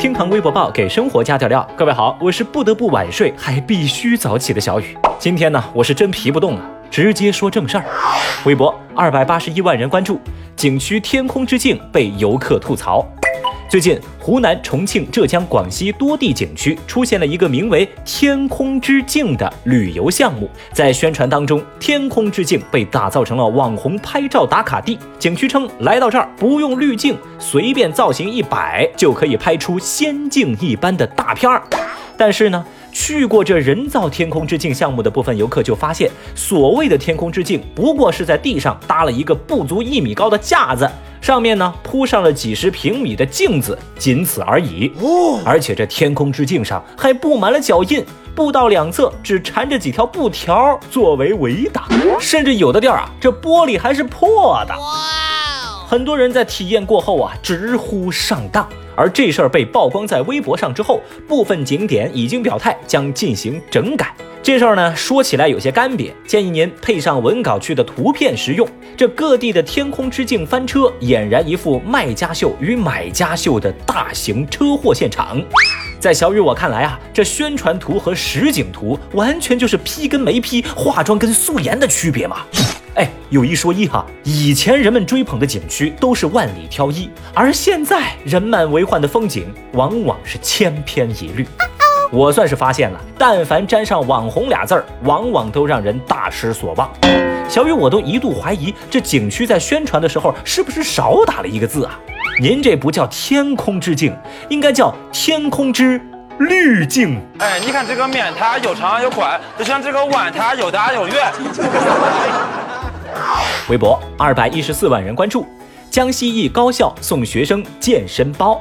听堂微博报给生活加点料。各位好，我是不得不晚睡还必须早起的小雨。今天呢，我是真皮不动了，直接说正事儿。微博二百八十一万人关注，景区天空之镜被游客吐槽。最近，湖南、重庆、浙江、广西多地景区出现了一个名为“天空之镜”的旅游项目。在宣传当中，天空之镜被打造成了网红拍照打卡地。景区称，来到这儿不用滤镜，随便造型一摆，就可以拍出仙境一般的大片儿。但是呢，去过这人造天空之镜项目的部分游客就发现，所谓的天空之镜不过是在地上搭了一个不足一米高的架子。上面呢铺上了几十平米的镜子，仅此而已。哦，而且这天空之镜上还布满了脚印，步道两侧只缠着几条布条作为围挡，甚至有的地儿啊，这玻璃还是破的。哇，很多人在体验过后啊，直呼上当。而这事儿被曝光在微博上之后，部分景点已经表态将进行整改。这事儿呢，说起来有些干瘪，建议您配上文稿区的图片实用。这各地的天空之镜翻车，俨然一副卖家秀与买家秀的大型车祸现场。在小雨我看来啊，这宣传图和实景图完全就是 P 跟没 P，化妆跟素颜的区别嘛。哎，有一说一哈，以前人们追捧的景区都是万里挑一，而现在人满为患的风景往往是千篇一律。我算是发现了，但凡沾上“网红”俩字儿，往往都让人大失所望。小雨，我都一度怀疑这景区在宣传的时候是不是少打了一个字啊？您这不叫天空之镜，应该叫天空之滤镜。哎，你看这个面它有长有宽，就像这个碗它有大有圆。微博二百一十四万人关注，江西一高校送学生健身包。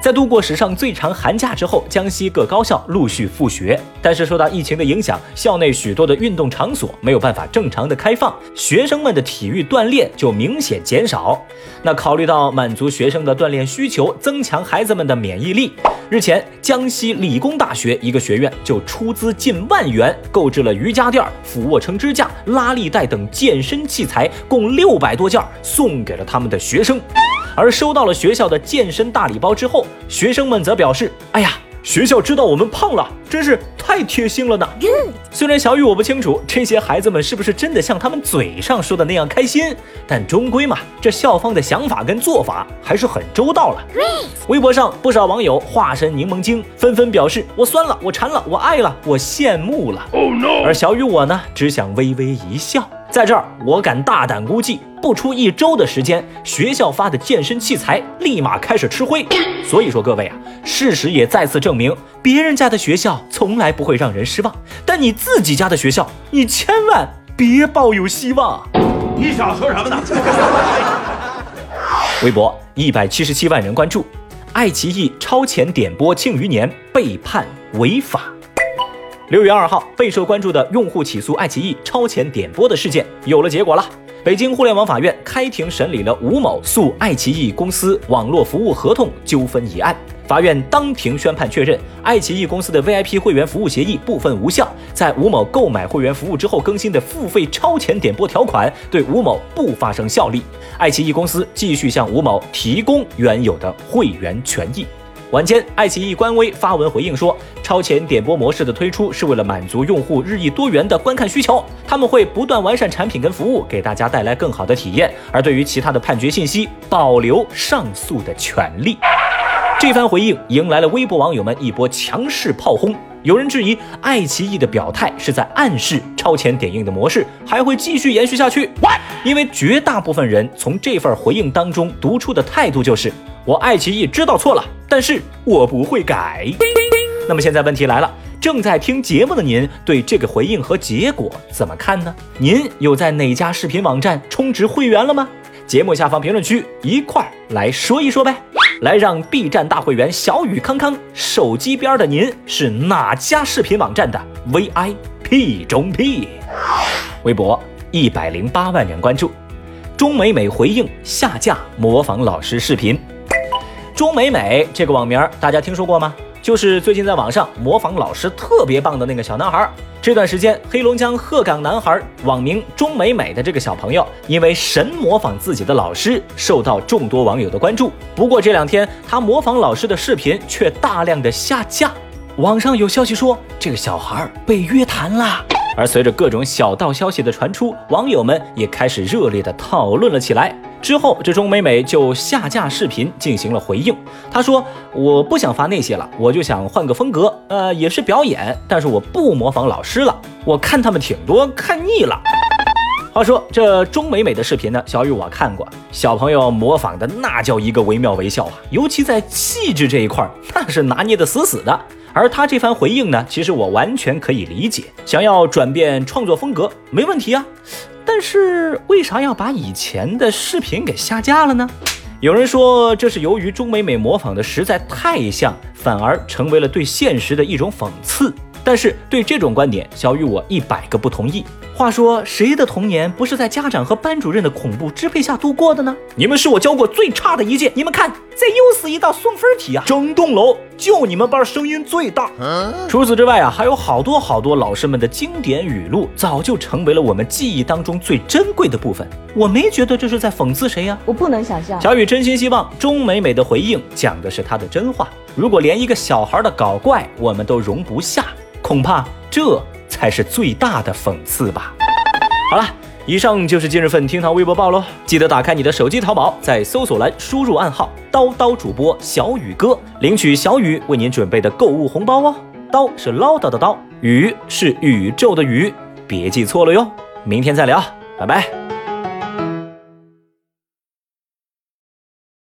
在度过史上最长寒假之后，江西各高校陆续复学，但是受到疫情的影响，校内许多的运动场所没有办法正常的开放，学生们的体育锻炼就明显减少。那考虑到满足学生的锻炼需求，增强孩子们的免疫力，日前江西理工大学一个学院就出资近万元购置了瑜伽垫、俯卧撑支架、拉力带等健身器材，共六百多件，送给了他们的学生。而收到了学校的健身大礼包之后，学生们则表示：“哎呀，学校知道我们胖了，真是太贴心了呢。”虽然小雨我不清楚这些孩子们是不是真的像他们嘴上说的那样开心，但终归嘛，这校方的想法跟做法还是很周到了。微博上不少网友化身柠檬精，纷纷表示：“我酸了，我馋了，我爱了，我羡慕了。”而小雨我呢，只想微微一笑。在这儿，我敢大胆估计，不出一周的时间，学校发的健身器材立马开始吃灰。所以说，各位啊，事实也再次证明，别人家的学校从来不会让人失望，但你自己家的学校，你千万别抱有希望。你想说什么呢？微博一百七十七万人关注，爱奇艺超前点播庆余年被判违法。六月二号，备受关注的用户起诉爱奇艺超前点播的事件有了结果了。北京互联网法院开庭审理了吴某诉爱奇艺公司网络服务合同纠纷一案。法院当庭宣判确认，爱奇艺公司的 VIP 会员服务协议部分无效，在吴某购买会员服务之后更新的付费超前点播条款对吴某不发生效力。爱奇艺公司继续向吴某提供原有的会员权益。晚间，爱奇艺官微发文回应说，超前点播模式的推出是为了满足用户日益多元的观看需求，他们会不断完善产品跟服务，给大家带来更好的体验。而对于其他的判决信息，保留上诉的权利。这番回应迎来了微博网友们一波强势炮轰，有人质疑爱奇艺的表态是在暗示超前点映的模式还会继续延续下去，因为绝大部分人从这份回应当中读出的态度就是。我爱奇艺知道错了，但是我不会改。那么现在问题来了，正在听节目的您对这个回应和结果怎么看呢？您有在哪家视频网站充值会员了吗？节目下方评论区一块儿来说一说呗。来让 B 站大会员小雨康康，手机边的您是哪家视频网站的 VIP 中 P？微博一百零八万人关注，钟美美回应下架模仿老师视频。钟美美这个网名大家听说过吗？就是最近在网上模仿老师特别棒的那个小男孩。这段时间，黑龙江鹤岗男孩网名钟美美的这个小朋友，因为神模仿自己的老师，受到众多网友的关注。不过这两天，他模仿老师的视频却大量的下架。网上有消息说，这个小孩被约谈了。而随着各种小道消息的传出，网友们也开始热烈的讨论了起来。之后，这钟美美就下架视频进行了回应。她说：“我不想发那些了，我就想换个风格，呃，也是表演，但是我不模仿老师了。我看他们挺多，看腻了。”话说这钟美美的视频呢，小雨我看过，小朋友模仿的那叫一个惟妙惟肖啊，尤其在气质这一块儿，那是拿捏的死死的。而他这番回应呢，其实我完全可以理解，想要转变创作风格没问题啊。但是为啥要把以前的视频给下架了呢？有人说这是由于钟美美模仿的实在太像，反而成为了对现实的一种讽刺。但是对这种观点，小雨我一百个不同意。话说，谁的童年不是在家长和班主任的恐怖支配下度过的呢？你们是我教过最差的一届，你们看，这又是一道送分题啊！整栋楼就你们班声音最大。除此之外啊，还有好多好多老师们的经典语录，早就成为了我们记忆当中最珍贵的部分。我没觉得这是在讽刺谁呀，我不能想象。小雨真心希望钟美美的回应讲的是她的真话。如果连一个小孩的搞怪我们都容不下，恐怕这。才是最大的讽刺吧。好了，以上就是今日份厅堂微博报喽。记得打开你的手机淘宝，在搜索栏输入暗号“刀刀主播小雨哥”，领取小雨为您准备的购物红包哦。刀是唠叨的刀，雨是宇宙的雨，别记错了哟。明天再聊，拜拜。